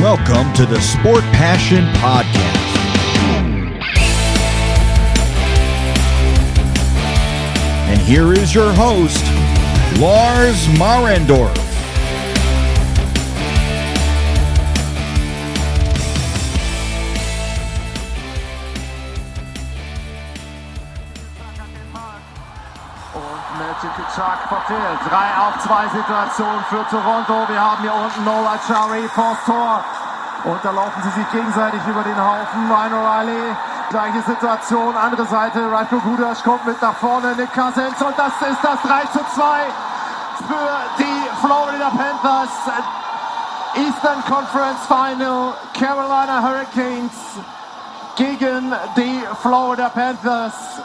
Welcome to the Sport Passion Podcast. And here is your host, Lars Marendorf. Verfehlt. 3 auf 2 Situation für Toronto. Wir haben hier unten Noah Chari vors Tor. Und da laufen sie sich gegenseitig über den Haufen. Ryan O'Reilly, gleiche Situation, andere Seite. Rajko Gudas kommt mit nach vorne. Nick Cousins und das ist das 3 zu 2 für die Florida Panthers. Eastern Conference Final. Carolina Hurricanes gegen die Florida Panthers.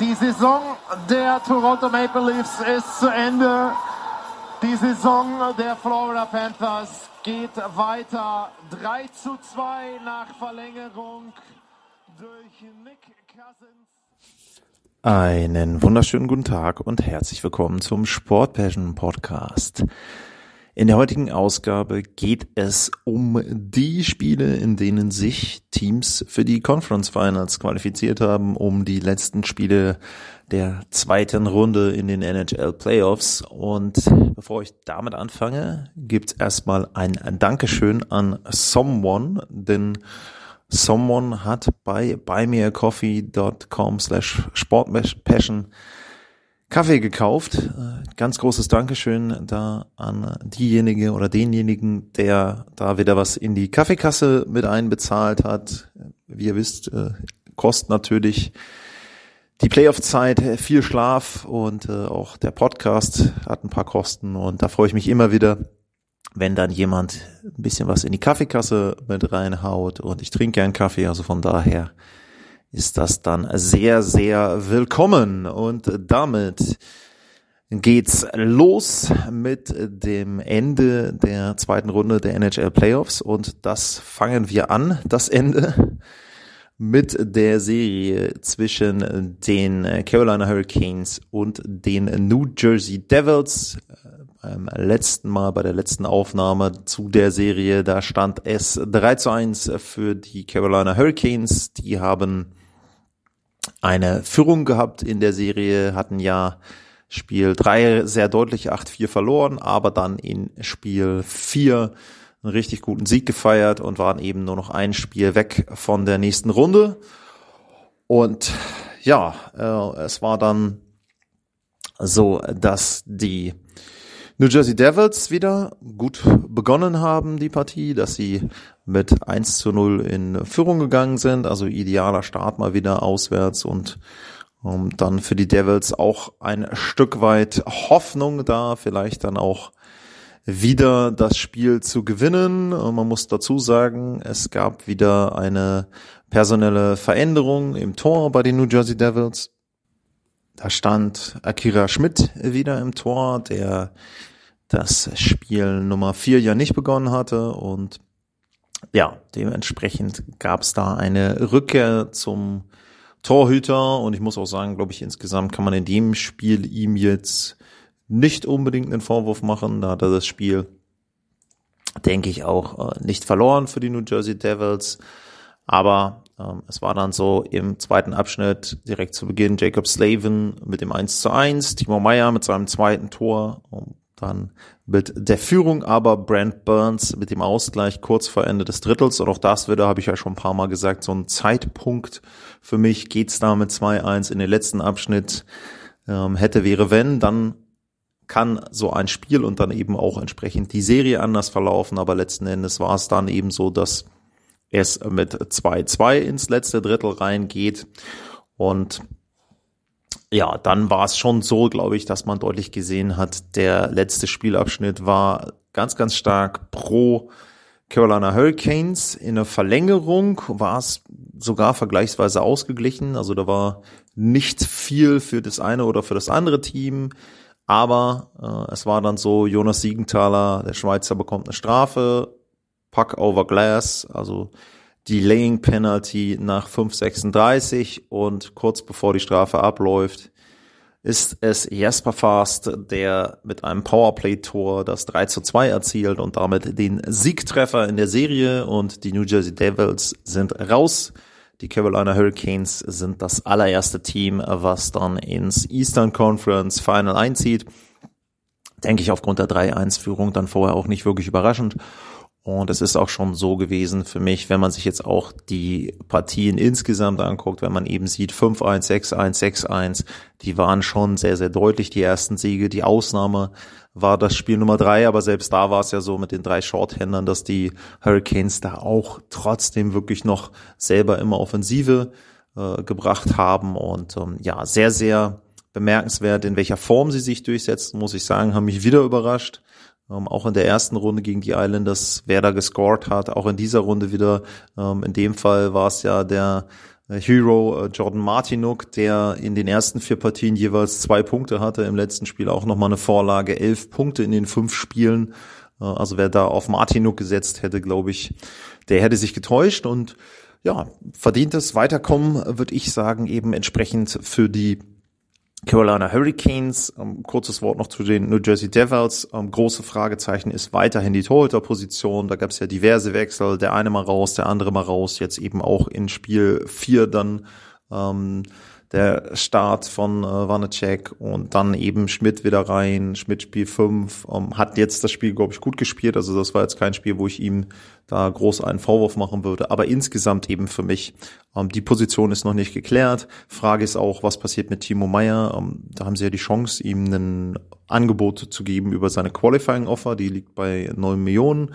Die Saison der Toronto Maple Leafs ist zu Ende. Die Saison der Florida Panthers geht weiter. 3 zu 2 nach Verlängerung durch Nick Cousins. Einen wunderschönen guten Tag und herzlich willkommen zum Sport Passion Podcast. In der heutigen Ausgabe geht es um die Spiele, in denen sich Teams für die Conference Finals qualifiziert haben, um die letzten Spiele der zweiten Runde in den NHL Playoffs. Und bevor ich damit anfange, gibt's erstmal ein Dankeschön an Someone, denn Someone hat bei buymeacoffee.com slash sportpassion Kaffee gekauft. Äh, Ganz großes Dankeschön da an diejenige oder denjenigen, der da wieder was in die Kaffeekasse mit einbezahlt hat. Wie ihr wisst, äh, kostet natürlich die Playoff-Zeit viel Schlaf und äh, auch der Podcast hat ein paar Kosten und da freue ich mich immer wieder, wenn dann jemand ein bisschen was in die Kaffeekasse mit reinhaut und ich trinke gern Kaffee, also von daher ist das dann sehr, sehr willkommen. Und damit geht's los mit dem Ende der zweiten Runde der NHL Playoffs. Und das fangen wir an, das Ende, mit der Serie zwischen den Carolina Hurricanes und den New Jersey Devils. Beim letzten Mal, bei der letzten Aufnahme zu der Serie, da stand es 3 zu 1 für die Carolina Hurricanes. Die haben eine Führung gehabt in der Serie, hatten ja Spiel 3 sehr deutlich 8-4 verloren, aber dann in Spiel 4 einen richtig guten Sieg gefeiert und waren eben nur noch ein Spiel weg von der nächsten Runde. Und ja, äh, es war dann so, dass die New Jersey Devils wieder gut begonnen haben, die Partie, dass sie mit 1 zu 0 in Führung gegangen sind, also idealer Start mal wieder auswärts und um, dann für die Devils auch ein Stück weit Hoffnung da, vielleicht dann auch wieder das Spiel zu gewinnen. Man muss dazu sagen, es gab wieder eine personelle Veränderung im Tor bei den New Jersey Devils. Da stand Akira Schmidt wieder im Tor, der das Spiel Nummer vier ja nicht begonnen hatte und ja, dementsprechend gab es da eine Rückkehr zum Torhüter und ich muss auch sagen, glaube ich, insgesamt kann man in dem Spiel ihm jetzt nicht unbedingt einen Vorwurf machen. Da hat er das Spiel, denke ich, auch äh, nicht verloren für die New Jersey Devils. Aber ähm, es war dann so im zweiten Abschnitt direkt zu Beginn Jacob Slavin mit dem 1 zu 1, Timo Meyer mit seinem zweiten Tor, dann mit der Führung aber Brent Burns mit dem Ausgleich kurz vor Ende des Drittels. Und auch das wieder, habe ich ja schon ein paar Mal gesagt, so ein Zeitpunkt für mich geht's da mit 2-1 in den letzten Abschnitt. Ähm, hätte, wäre, wenn, dann kann so ein Spiel und dann eben auch entsprechend die Serie anders verlaufen. Aber letzten Endes war es dann eben so, dass es mit 2-2 ins letzte Drittel reingeht. Und ja, dann war es schon so, glaube ich, dass man deutlich gesehen hat, der letzte Spielabschnitt war ganz, ganz stark pro Carolina Hurricanes. In der Verlängerung war es sogar vergleichsweise ausgeglichen. Also da war nicht viel für das eine oder für das andere Team. Aber äh, es war dann so, Jonas Siegenthaler, der Schweizer, bekommt eine Strafe, Puck over Glass, also Delaying Penalty nach 5,36 und kurz bevor die Strafe abläuft, ist es Jasper Fast, der mit einem Powerplay-Tor das 3 zu 2 erzielt und damit den Siegtreffer in der Serie und die New Jersey Devils sind raus. Die Carolina Hurricanes sind das allererste Team, was dann ins Eastern Conference Final einzieht. Denke ich aufgrund der 3-1-Führung dann vorher auch nicht wirklich überraschend. Und es ist auch schon so gewesen für mich, wenn man sich jetzt auch die Partien insgesamt anguckt, wenn man eben sieht 5-1, 6-1, 6-1, die waren schon sehr, sehr deutlich, die ersten Siege. Die Ausnahme war das Spiel Nummer drei, aber selbst da war es ja so mit den drei Shorthändern, dass die Hurricanes da auch trotzdem wirklich noch selber immer Offensive äh, gebracht haben und ähm, ja, sehr, sehr bemerkenswert, in welcher Form sie sich durchsetzen, muss ich sagen, haben mich wieder überrascht. Ähm, auch in der ersten Runde gegen die Islanders, wer da gescored hat, auch in dieser Runde wieder. Ähm, in dem Fall war es ja der äh, Hero äh, Jordan Martinuk, der in den ersten vier Partien jeweils zwei Punkte hatte, im letzten Spiel auch nochmal eine Vorlage, elf Punkte in den fünf Spielen. Äh, also wer da auf Martinuk gesetzt hätte, glaube ich, der hätte sich getäuscht und ja, verdientes Weiterkommen, würde ich sagen, eben entsprechend für die Carolina Hurricanes, ähm, kurzes Wort noch zu den New Jersey Devils. Ähm, große Fragezeichen ist weiterhin die Torhüterposition. Da gab es ja diverse Wechsel, der eine mal raus, der andere mal raus. Jetzt eben auch in Spiel 4 dann ähm, der Start von äh, Wanacek und dann eben Schmidt wieder rein, Schmidt Spiel 5, ähm, hat jetzt das Spiel, glaube ich, gut gespielt, also das war jetzt kein Spiel, wo ich ihm da groß einen Vorwurf machen würde, aber insgesamt eben für mich, ähm, die Position ist noch nicht geklärt, Frage ist auch, was passiert mit Timo Meyer, ähm, da haben sie ja die Chance, ihm ein Angebot zu geben über seine Qualifying Offer, die liegt bei 9 Millionen,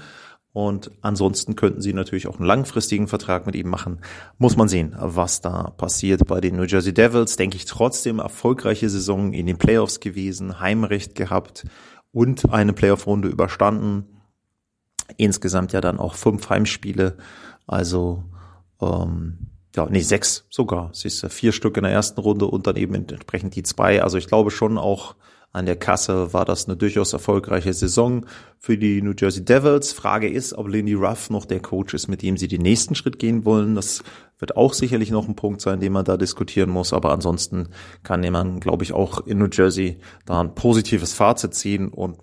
und ansonsten könnten sie natürlich auch einen langfristigen Vertrag mit ihm machen. Muss man sehen, was da passiert bei den New Jersey Devils. Denke ich trotzdem erfolgreiche Saison in den Playoffs gewesen, Heimrecht gehabt und eine Playoff-Runde überstanden. Insgesamt ja dann auch fünf Heimspiele. Also ähm, ja, nee, sechs sogar. Siehst du, vier Stück in der ersten Runde und dann eben entsprechend die zwei. Also ich glaube schon auch an der Kasse war das eine durchaus erfolgreiche Saison für die New Jersey Devils. Frage ist, ob Lindy Ruff noch der Coach ist, mit dem sie den nächsten Schritt gehen wollen. Das wird auch sicherlich noch ein Punkt sein, den man da diskutieren muss. Aber ansonsten kann man, glaube ich, auch in New Jersey da ein positives Fazit ziehen. Und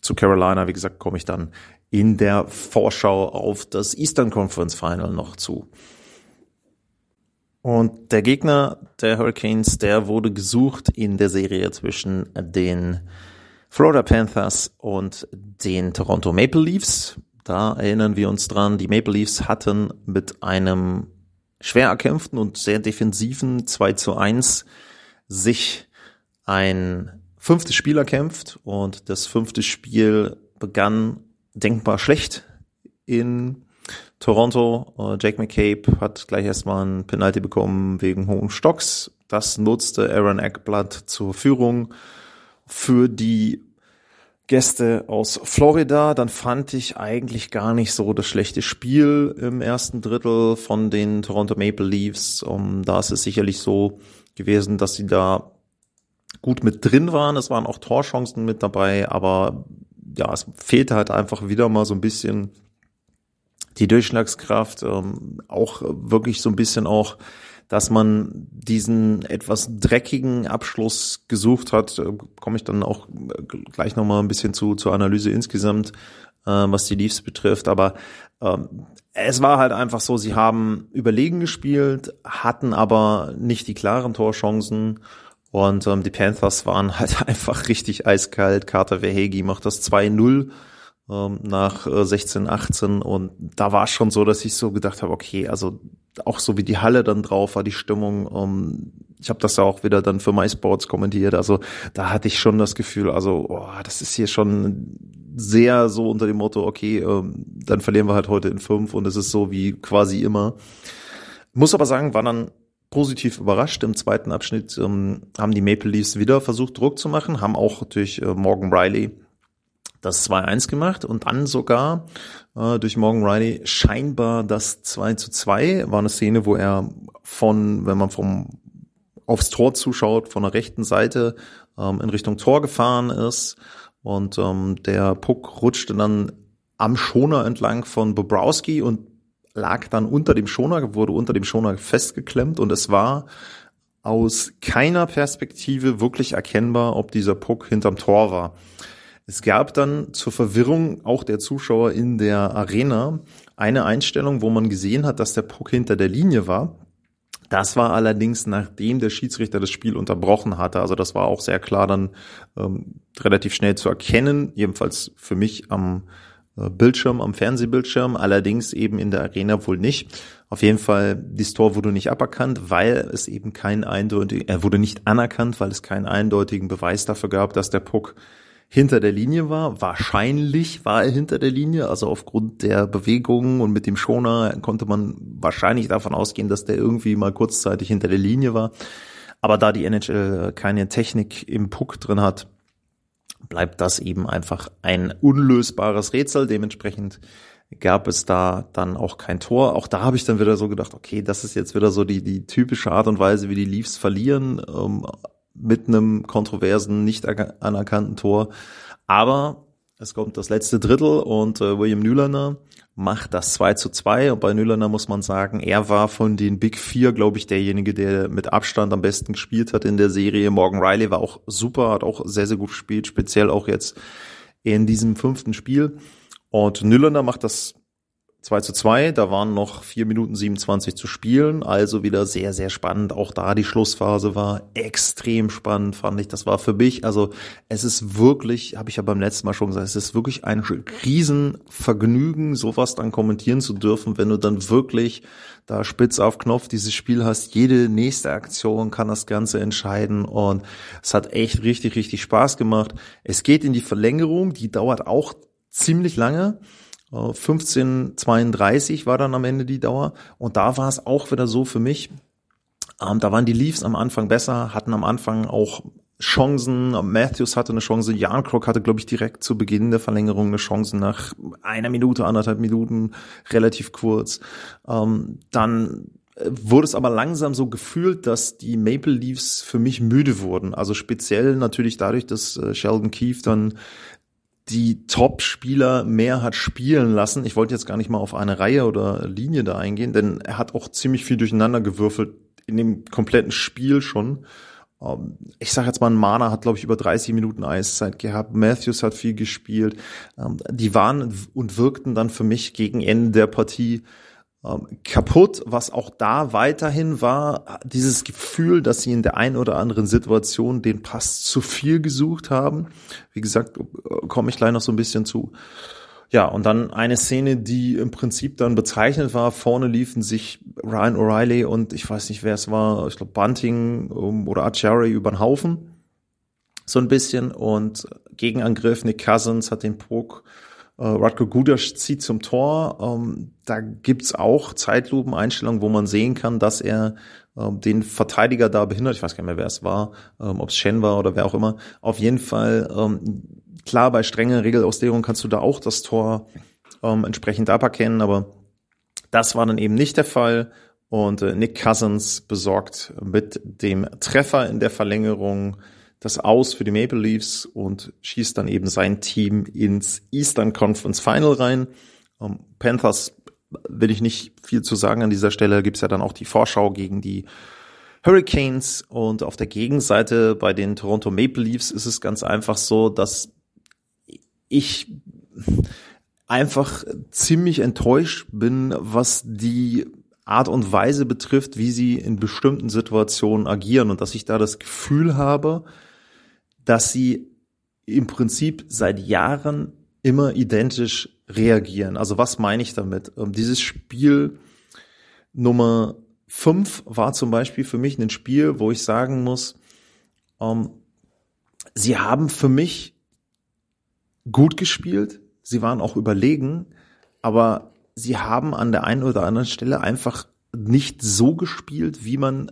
zu Carolina, wie gesagt, komme ich dann in der Vorschau auf das Eastern Conference Final noch zu. Und der Gegner der Hurricanes, der wurde gesucht in der Serie zwischen den Florida Panthers und den Toronto Maple Leafs. Da erinnern wir uns dran, die Maple Leafs hatten mit einem schwer erkämpften und sehr defensiven 2 zu 1 sich ein fünftes Spiel erkämpft und das fünfte Spiel begann denkbar schlecht in Toronto, äh, Jake McCabe hat gleich erstmal ein Penalty bekommen wegen hohen Stocks. Das nutzte Aaron Eckblatt zur Führung für die Gäste aus Florida. Dann fand ich eigentlich gar nicht so das schlechte Spiel im ersten Drittel von den Toronto Maple Leafs. Um, da ist es sicherlich so gewesen, dass sie da gut mit drin waren. Es waren auch Torchancen mit dabei, aber ja, es fehlte halt einfach wieder mal so ein bisschen die Durchschlagskraft, ähm, auch wirklich so ein bisschen auch, dass man diesen etwas dreckigen Abschluss gesucht hat, äh, komme ich dann auch gleich nochmal ein bisschen zu zur Analyse insgesamt, äh, was die Leafs betrifft. Aber ähm, es war halt einfach so, sie haben überlegen gespielt, hatten aber nicht die klaren Torchancen. Und ähm, die Panthers waren halt einfach richtig eiskalt. Carter Verhegi macht das 2-0 ähm, nach äh, 16, 18 und da war es schon so, dass ich so gedacht habe, okay, also auch so wie die Halle dann drauf war, die Stimmung, ähm, ich habe das ja auch wieder dann für MySports kommentiert, also da hatte ich schon das Gefühl, also oh, das ist hier schon sehr so unter dem Motto, okay, ähm, dann verlieren wir halt heute in fünf und es ist so wie quasi immer. Muss aber sagen, war dann positiv überrascht. Im zweiten Abschnitt ähm, haben die Maple Leafs wieder versucht, Druck zu machen, haben auch durch äh, Morgan Riley das 2-1 gemacht und dann sogar äh, durch Morgan Riley scheinbar das 2 zu 2 war eine Szene, wo er von, wenn man vom aufs Tor zuschaut, von der rechten Seite ähm, in Richtung Tor gefahren ist. Und ähm, der Puck rutschte dann am Schoner entlang von Bobrowski und lag dann unter dem Schoner, wurde unter dem Schoner festgeklemmt. Und es war aus keiner Perspektive wirklich erkennbar, ob dieser Puck hinterm Tor war. Es gab dann zur Verwirrung auch der Zuschauer in der Arena eine Einstellung, wo man gesehen hat, dass der Puck hinter der Linie war. Das war allerdings, nachdem der Schiedsrichter das Spiel unterbrochen hatte. Also das war auch sehr klar dann ähm, relativ schnell zu erkennen, jedenfalls für mich am äh, Bildschirm, am Fernsehbildschirm, allerdings eben in der Arena wohl nicht. Auf jeden Fall, das Tor wurde nicht aberkannt, weil es eben keinen eindeutigen, er wurde nicht anerkannt, weil es keinen eindeutigen Beweis dafür gab, dass der Puck hinter der Linie war. Wahrscheinlich war er hinter der Linie, also aufgrund der Bewegungen und mit dem Schoner konnte man wahrscheinlich davon ausgehen, dass der irgendwie mal kurzzeitig hinter der Linie war. Aber da die NHL keine Technik im Puck drin hat, bleibt das eben einfach ein unlösbares Rätsel. Dementsprechend gab es da dann auch kein Tor. Auch da habe ich dann wieder so gedacht, okay, das ist jetzt wieder so die, die typische Art und Weise, wie die Leafs verlieren, ähm, mit einem kontroversen, nicht anerkannten Tor. Aber es kommt das letzte Drittel und äh, William Nylander macht das 2 zu 2 und bei Nylander muss man sagen, er war von den Big Four, glaube ich, derjenige, der mit Abstand am besten gespielt hat in der Serie. Morgan Riley war auch super, hat auch sehr, sehr gut gespielt, speziell auch jetzt in diesem fünften Spiel. Und Nylander macht das 2 zu 2, da waren noch 4 Minuten 27 zu spielen, also wieder sehr, sehr spannend. Auch da die Schlussphase war extrem spannend, fand ich. Das war für mich, also es ist wirklich, habe ich ja beim letzten Mal schon gesagt, es ist wirklich ein Riesenvergnügen, sowas dann kommentieren zu dürfen, wenn du dann wirklich da spitz auf Knopf dieses Spiel hast. Jede nächste Aktion kann das Ganze entscheiden und es hat echt richtig, richtig Spaß gemacht. Es geht in die Verlängerung, die dauert auch ziemlich lange. 15:32 war dann am Ende die Dauer. Und da war es auch wieder so für mich. Ähm, da waren die Leafs am Anfang besser, hatten am Anfang auch Chancen. Matthews hatte eine Chance. Jan Krok hatte, glaube ich, direkt zu Beginn der Verlängerung eine Chance nach einer Minute, anderthalb Minuten, relativ kurz. Ähm, dann wurde es aber langsam so gefühlt, dass die Maple Leafs für mich müde wurden. Also speziell natürlich dadurch, dass äh, Sheldon Keefe dann die Top-Spieler mehr hat spielen lassen. Ich wollte jetzt gar nicht mal auf eine Reihe oder Linie da eingehen, denn er hat auch ziemlich viel durcheinander gewürfelt in dem kompletten Spiel schon. Ähm, ich sage jetzt mal, Mana hat, glaube ich, über 30 Minuten Eiszeit gehabt. Matthews hat viel gespielt. Ähm, die waren und wirkten dann für mich gegen Ende der Partie kaputt, was auch da weiterhin war, dieses Gefühl, dass sie in der einen oder anderen Situation den Pass zu viel gesucht haben. Wie gesagt, komme ich gleich noch so ein bisschen zu. Ja, und dann eine Szene, die im Prinzip dann bezeichnet war. Vorne liefen sich Ryan O'Reilly und ich weiß nicht, wer es war, ich glaube Bunting oder Achari über den Haufen. So ein bisschen. Und Gegenangriff, Nick Cousins hat den Puck äh, Radko Gudas zieht zum Tor. Ähm, da gibt's auch Zeitlupeneinstellungen, wo man sehen kann, dass er ähm, den Verteidiger da behindert. Ich weiß gar nicht mehr, wer es war, ähm, ob es Shen war oder wer auch immer. Auf jeden Fall, ähm, klar, bei strenger Regelauslegung kannst du da auch das Tor ähm, entsprechend aberkennen, aber das war dann eben nicht der Fall. Und äh, Nick Cousins besorgt mit dem Treffer in der Verlängerung das aus für die Maple Leafs und schießt dann eben sein Team ins Eastern Conference Final rein. Um, ähm, Panthers will ich nicht viel zu sagen an dieser Stelle. Gibt's ja dann auch die Vorschau gegen die Hurricanes und auf der Gegenseite bei den Toronto Maple Leafs ist es ganz einfach so, dass ich einfach ziemlich enttäuscht bin, was die Art und Weise betrifft, wie sie in bestimmten Situationen agieren und dass ich da das Gefühl habe, dass sie im Prinzip seit Jahren immer identisch reagieren. Also was meine ich damit? Ähm, dieses Spiel Nummer fünf war zum Beispiel für mich ein Spiel, wo ich sagen muss, ähm, sie haben für mich gut gespielt, sie waren auch überlegen, aber sie haben an der einen oder anderen Stelle einfach nicht so gespielt, wie man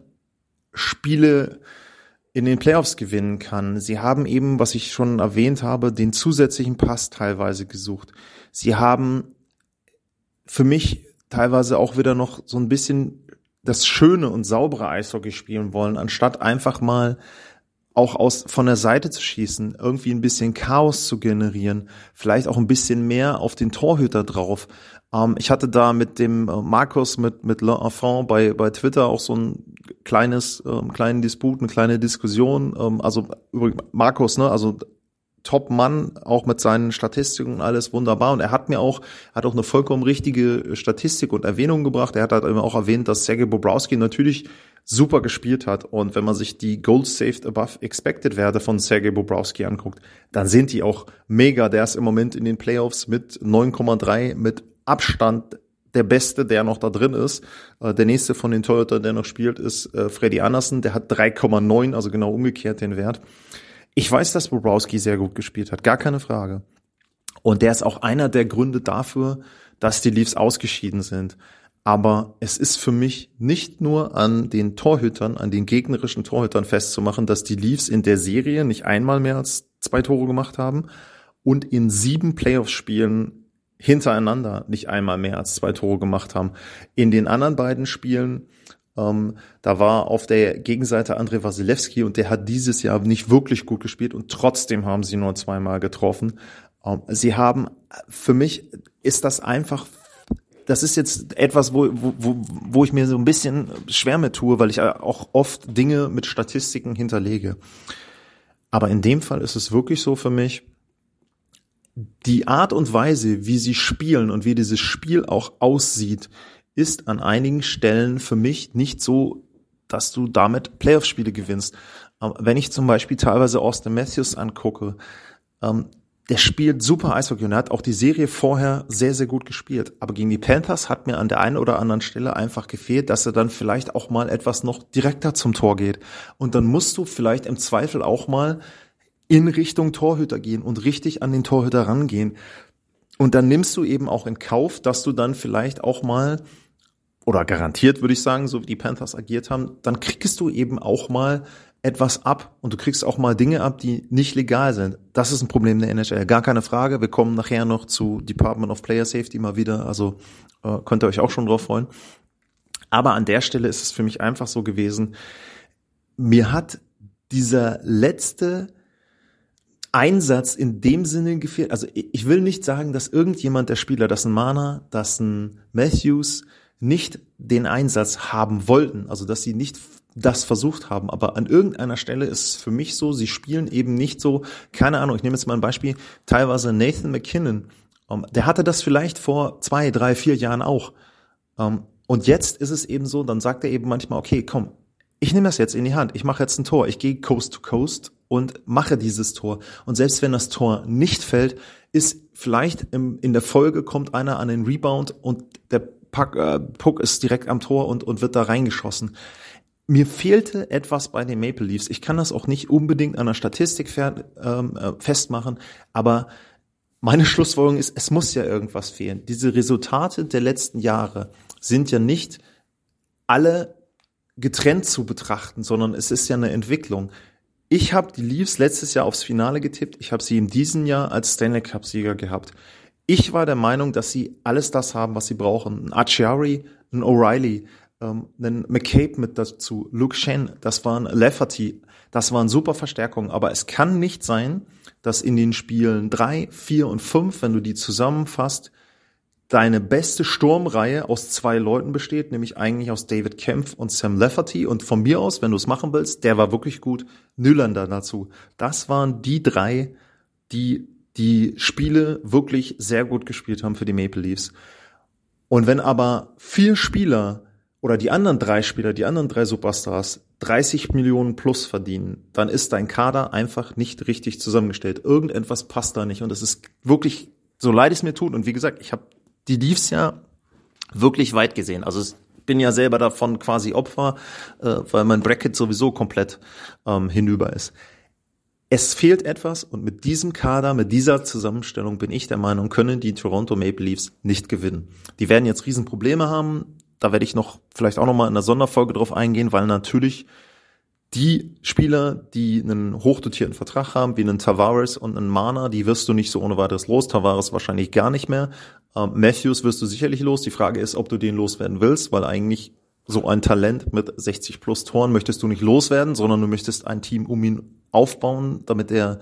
Spiele in den Playoffs gewinnen kann. Sie haben eben, was ich schon erwähnt habe, den zusätzlichen Pass teilweise gesucht. Sie haben für mich teilweise auch wieder noch so ein bisschen das schöne und saubere Eishockey spielen wollen, anstatt einfach mal auch aus von der Seite zu schießen, irgendwie ein bisschen Chaos zu generieren, vielleicht auch ein bisschen mehr auf den Torhüter drauf. Ähm, ich hatte da mit dem äh, Markus mit mit L'Enfant bei bei Twitter auch so ein kleines ähm, kleinen Disput, eine kleine Diskussion. Ähm, also Markus, ne, also Top-Mann, auch mit seinen Statistiken und alles wunderbar. Und er hat mir auch, hat auch eine vollkommen richtige Statistik und Erwähnung gebracht. Er hat halt auch erwähnt, dass Sergei Bobrowski natürlich super gespielt hat. Und wenn man sich die Gold Saved Above Expected Werte von Sergei Bobrowski anguckt, dann sind die auch mega. Der ist im Moment in den Playoffs mit 9,3 mit Abstand der Beste, der noch da drin ist. Äh, der nächste von den Toyota, der noch spielt, ist äh, Freddy Anderson. Der hat 3,9, also genau umgekehrt den Wert. Ich weiß, dass Bobrowski sehr gut gespielt hat, gar keine Frage. Und der ist auch einer der Gründe dafür, dass die Leafs ausgeschieden sind. Aber es ist für mich nicht nur an den Torhütern, an den gegnerischen Torhütern festzumachen, dass die Leafs in der Serie nicht einmal mehr als zwei Tore gemacht haben und in sieben Playoff-Spielen hintereinander nicht einmal mehr als zwei Tore gemacht haben. In den anderen beiden Spielen ähm, da war auf der Gegenseite Andrei Wasilewski und der hat dieses Jahr nicht wirklich gut gespielt und trotzdem haben sie nur zweimal getroffen. Ähm, sie haben, für mich ist das einfach das ist jetzt etwas, wo, wo, wo ich mir so ein bisschen schwer mit tue, weil ich auch oft Dinge mit Statistiken hinterlege. Aber in dem Fall ist es wirklich so für mich, die Art und Weise, wie sie spielen und wie dieses Spiel auch aussieht, ist an einigen Stellen für mich nicht so, dass du damit Playoff-Spiele gewinnst. Wenn ich zum Beispiel teilweise Austin Matthews angucke, ähm, der spielt super Eishockey und er hat auch die Serie vorher sehr, sehr gut gespielt. Aber gegen die Panthers hat mir an der einen oder anderen Stelle einfach gefehlt, dass er dann vielleicht auch mal etwas noch direkter zum Tor geht. Und dann musst du vielleicht im Zweifel auch mal in Richtung Torhüter gehen und richtig an den Torhüter rangehen. Und dann nimmst du eben auch in Kauf, dass du dann vielleicht auch mal oder garantiert würde ich sagen, so wie die Panthers agiert haben, dann kriegst du eben auch mal etwas ab und du kriegst auch mal Dinge ab, die nicht legal sind. Das ist ein Problem der NHL, gar keine Frage. Wir kommen nachher noch zu Department of Player Safety mal wieder, also äh, könnt ihr euch auch schon drauf freuen. Aber an der Stelle ist es für mich einfach so gewesen, mir hat dieser letzte Einsatz in dem Sinne gefehlt. Also ich will nicht sagen, dass irgendjemand der Spieler, das ein Mana, das ein Matthews, nicht den Einsatz haben wollten, also dass sie nicht das versucht haben, aber an irgendeiner Stelle ist es für mich so, sie spielen eben nicht so, keine Ahnung, ich nehme jetzt mal ein Beispiel, teilweise Nathan McKinnon, um, ähm, der hatte das vielleicht vor zwei, drei, vier Jahren auch. Um, ähm, und jetzt ist es eben so, dann sagt er eben manchmal, okay, komm, ich nehme das jetzt in die Hand, ich mache jetzt ein Tor, ich gehe Coast to Coast und mache dieses Tor. Und selbst wenn das Tor nicht fällt, ist vielleicht im, in der Folge kommt einer an den Rebound und der Puck, äh, Puck ist direkt am Tor und, und wird da reingeschossen. Mir fehlte etwas bei den Maple Leafs. Ich kann das auch nicht unbedingt an der Statistik fer, ähm, äh, festmachen, aber meine Schlussfolgerung ist, es muss ja irgendwas fehlen. Diese Resultate der letzten Jahre sind ja nicht alle getrennt zu betrachten, sondern es ist ja eine Entwicklung. Ich habe die Leafs letztes Jahr aufs Finale getippt. Ich habe sie in diesem Jahr als Stanley Cup Sieger gehabt. Ich war der Meinung, dass sie alles das haben, was sie brauchen. Ein Achiari, ein O'Reilly, ähm, einen McCabe mit dazu, Luke Shen, das waren Lafferty, das waren super Verstärkungen. Aber es kann nicht sein, dass in den Spielen drei, vier und fünf, wenn du die zusammenfasst, deine beste Sturmreihe aus zwei Leuten besteht, nämlich eigentlich aus David Kempf und Sam Lafferty. Und von mir aus, wenn du es machen willst, der war wirklich gut, Nylander dazu. Das waren die drei, die die Spiele wirklich sehr gut gespielt haben für die Maple Leafs. Und wenn aber vier Spieler oder die anderen drei Spieler, die anderen drei Superstars 30 Millionen plus verdienen, dann ist dein Kader einfach nicht richtig zusammengestellt. Irgendetwas passt da nicht. Und es ist wirklich, so leid es mir tut, und wie gesagt, ich habe die Leafs ja wirklich weit gesehen. Also ich bin ja selber davon quasi Opfer, äh, weil mein Bracket sowieso komplett ähm, hinüber ist. Es fehlt etwas und mit diesem Kader, mit dieser Zusammenstellung bin ich der Meinung, können die Toronto Maple Leafs nicht gewinnen. Die werden jetzt Riesenprobleme haben. Da werde ich noch vielleicht auch noch mal in einer Sonderfolge drauf eingehen, weil natürlich die Spieler, die einen hochdotierten Vertrag haben, wie einen Tavares und einen Mana, die wirst du nicht so ohne weiteres los. Tavares wahrscheinlich gar nicht mehr. Ähm, Matthews wirst du sicherlich los. Die Frage ist, ob du den loswerden willst, weil eigentlich so ein Talent mit 60 plus Toren möchtest du nicht loswerden, sondern du möchtest ein Team um ihn aufbauen, damit er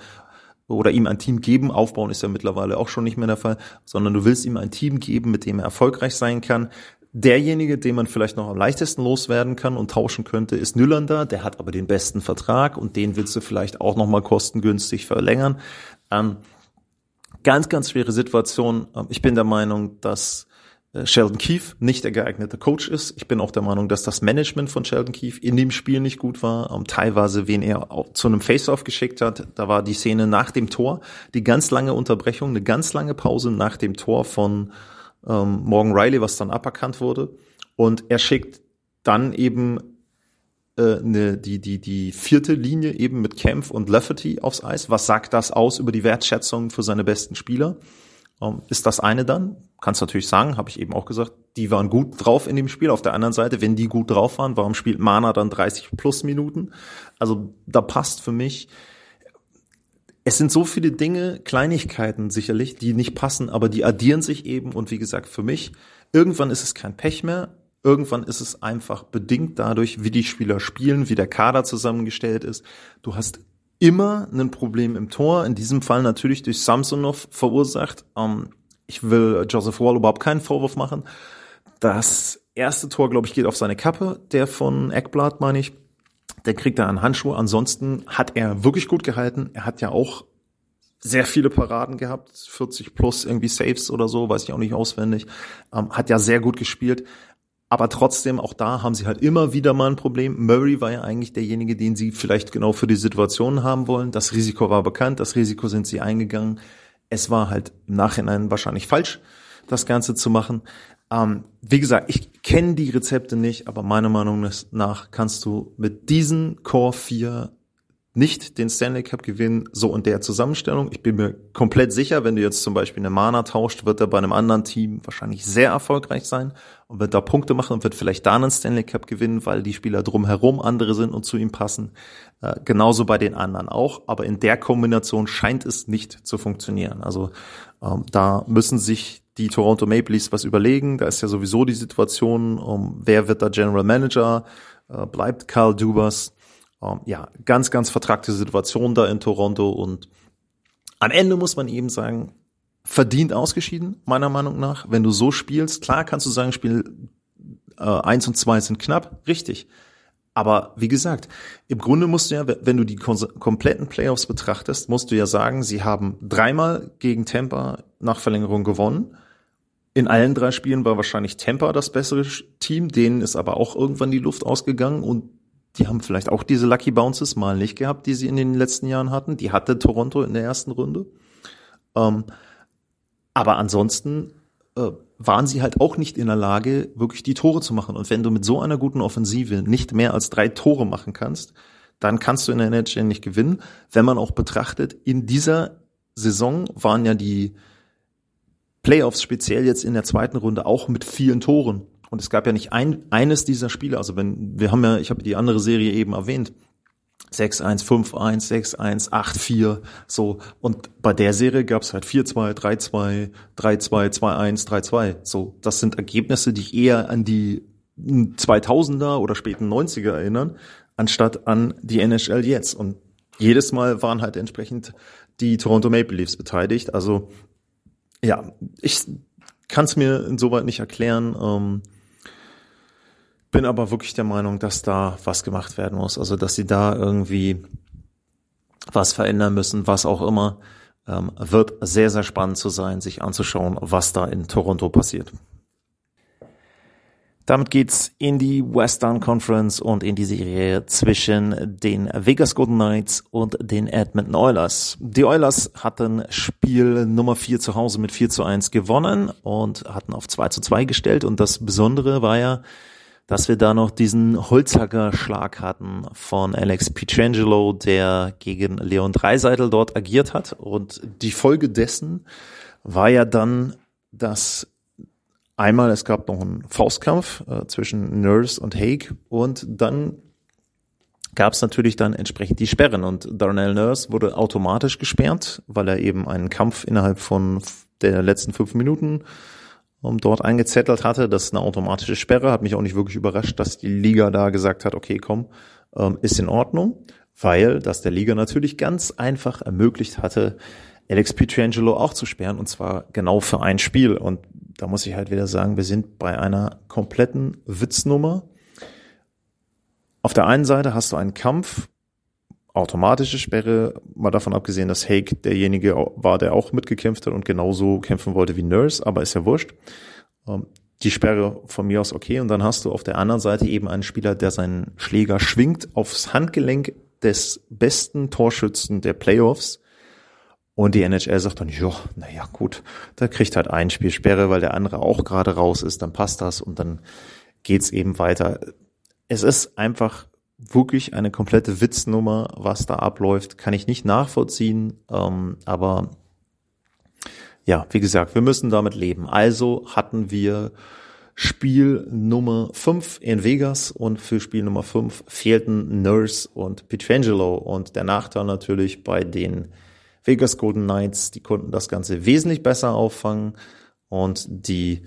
oder ihm ein Team geben. Aufbauen ist ja mittlerweile auch schon nicht mehr der Fall, sondern du willst ihm ein Team geben, mit dem er erfolgreich sein kann. Derjenige, den man vielleicht noch am leichtesten loswerden kann und tauschen könnte, ist Nylander. Der hat aber den besten Vertrag und den willst du vielleicht auch noch mal kostengünstig verlängern. Ähm, ganz, ganz schwere Situation. Ähm, ich bin der Meinung, dass äh, Sheldon Keefe nicht der geeignete Coach ist. Ich bin auch der Meinung, dass das Management von Sheldon Keefe in dem Spiel nicht gut war. Ähm, teilweise, wen er zu einem Face-Off geschickt hat, da war die Szene nach dem Tor, die ganz lange Unterbrechung, eine ganz lange Pause nach dem Tor von ähm, Morgan Riley, was dann aberkannt wurde. Und er schickt dann eben äh, ne, die, die, die vierte Linie eben mit Kempf und Lafferty aufs Eis. Was sagt das aus über die Wertschätzung für seine besten Spieler? Ähm, ist das eine dann? Kannst natürlich sagen, habe ich eben auch gesagt, die waren gut drauf in dem Spiel. Auf der anderen Seite, wenn die gut drauf waren, warum spielt Mana dann 30 plus Minuten? Also da passt für mich. Es sind so viele Dinge, Kleinigkeiten sicherlich, die nicht passen, aber die addieren sich eben. Und wie gesagt, für mich, irgendwann ist es kein Pech mehr. Irgendwann ist es einfach bedingt dadurch, wie die Spieler spielen, wie der Kader zusammengestellt ist. Du hast immer ein Problem im Tor, in diesem Fall natürlich durch Samsonov verursacht. Ähm, ich will Joseph Wall überhaupt keinen Vorwurf machen. Das erste Tor, glaube ich, geht auf seine Kappe, der von Eckblatt, meine ich. Der kriegt da einen Handschuh. Ansonsten hat er wirklich gut gehalten. Er hat ja auch sehr viele Paraden gehabt, 40 plus irgendwie Saves oder so, weiß ich auch nicht auswendig. Ähm, hat ja sehr gut gespielt. Aber trotzdem, auch da haben sie halt immer wieder mal ein Problem. Murray war ja eigentlich derjenige, den sie vielleicht genau für die Situation haben wollen. Das Risiko war bekannt, das Risiko sind sie eingegangen. Es war halt im Nachhinein wahrscheinlich falsch, das Ganze zu machen. Ähm, wie gesagt, ich kenne die Rezepte nicht, aber meiner Meinung nach kannst du mit diesen Core 4 nicht den Stanley Cup gewinnen, so in der Zusammenstellung. Ich bin mir komplett sicher, wenn du jetzt zum Beispiel eine Mana tauscht, wird er bei einem anderen Team wahrscheinlich sehr erfolgreich sein und wird da Punkte machen und wird vielleicht da einen Stanley Cup gewinnen, weil die Spieler drumherum andere sind und zu ihm passen. Äh, genauso bei den anderen auch, aber in der Kombination scheint es nicht zu funktionieren. Also ähm, da müssen sich die Toronto Maple Leafs was überlegen. Da ist ja sowieso die Situation, um, wer wird da General Manager? Äh, bleibt Carl Dubas? Ähm, ja, ganz, ganz vertragte Situation da in Toronto und am Ende muss man eben sagen, verdient ausgeschieden, meiner Meinung nach. Wenn du so spielst, klar kannst du sagen, Spiel äh, 1 und 2 sind knapp, richtig. Aber wie gesagt, im Grunde musst du ja, wenn du die kompletten Playoffs betrachtest, musst du ja sagen, sie haben dreimal gegen Tampa nach Verlängerung gewonnen. In allen drei Spielen war wahrscheinlich Tampa das bessere Team, denen ist aber auch irgendwann die Luft ausgegangen und die haben vielleicht auch diese Lucky Bounces mal nicht gehabt, die sie in den letzten Jahren hatten. Die hatte Toronto in der ersten Runde. Ähm, aber ansonsten äh, waren sie halt auch nicht in der Lage, wirklich die Tore zu machen. Und wenn du mit so einer guten Offensive nicht mehr als drei Tore machen kannst, dann kannst du in der NHL nicht gewinnen. Wenn man auch betrachtet, in dieser Saison waren ja die Playoffs speziell jetzt in der zweiten Runde auch mit vielen Toren. Und es gab ja nicht ein, eines dieser Spiele, also wenn, wir haben ja, ich habe die andere Serie eben erwähnt, 6-1, 5-1, 6-1, 8-4, so. Und bei der Serie gab es halt 4-2, 3-2, 3-2, 2-1, 3-2. So, das sind Ergebnisse, die eher an die 2000er oder späten 90er erinnern, anstatt an die NHL jetzt. Und jedes Mal waren halt entsprechend die Toronto Maple Leafs beteiligt. Also ja, ich kann es mir insoweit nicht erklären. Ähm, bin aber wirklich der Meinung, dass da was gemacht werden muss. Also, dass sie da irgendwie was verändern müssen, was auch immer. Ähm, wird sehr, sehr spannend zu sein, sich anzuschauen, was da in Toronto passiert. Damit geht's in die Western Conference und in die Serie zwischen den Vegas Golden Knights und den Edmonton Oilers. Die Oilers hatten Spiel Nummer 4 zu Hause mit 4 zu 1 gewonnen und hatten auf 2 zu 2 gestellt. Und das Besondere war ja, dass wir da noch diesen Holzhacker-Schlag hatten von Alex Pietrangelo, der gegen Leon Dreiseitel dort agiert hat. Und die Folge dessen war ja dann, dass einmal es gab noch einen Faustkampf äh, zwischen Nurse und Haig und dann gab es natürlich dann entsprechend die Sperren und Darnell Nurse wurde automatisch gesperrt, weil er eben einen Kampf innerhalb von der letzten fünf Minuten um, dort eingezettelt hatte. Das ist eine automatische Sperre. Hat mich auch nicht wirklich überrascht, dass die Liga da gesagt hat, okay, komm, ähm, ist in Ordnung. weil das der Liga natürlich ganz einfach ermöglicht hatte, Alex Pietrangelo auch zu sperren und zwar genau für ein Spiel. Und da muss ich halt wieder sagen, wir sind bei einer kompletten Witznummer. Auf der einen Seite hast du einen Kampf, automatische Sperre, mal davon abgesehen, dass Hake derjenige war, der auch mitgekämpft hat und genauso kämpfen wollte wie Nurse, aber ist ja wurscht. Ähm, die Sperre von mir aus okay. Und dann hast du auf der anderen Seite eben einen Spieler, der seinen Schläger schwingt aufs Handgelenk des besten Torschützen der Playoffs. Und die NHL sagt dann, ja, naja, gut, da kriegt halt ein Spiel Sperre, weil der andere auch gerade raus ist, dann passt das und dann geht's eben weiter. Es ist einfach wirklich eine komplette Witznummer, was da abläuft, kann ich nicht nachvollziehen, ähm, aber ja, wie gesagt, wir müssen damit leben. Also hatten wir Spiel Nummer 5 in Vegas und für Spiel Nummer 5 fehlten Nurse und Pietrangelo und der Nachteil natürlich bei den Vegas Golden Knights, die konnten das Ganze wesentlich besser auffangen und die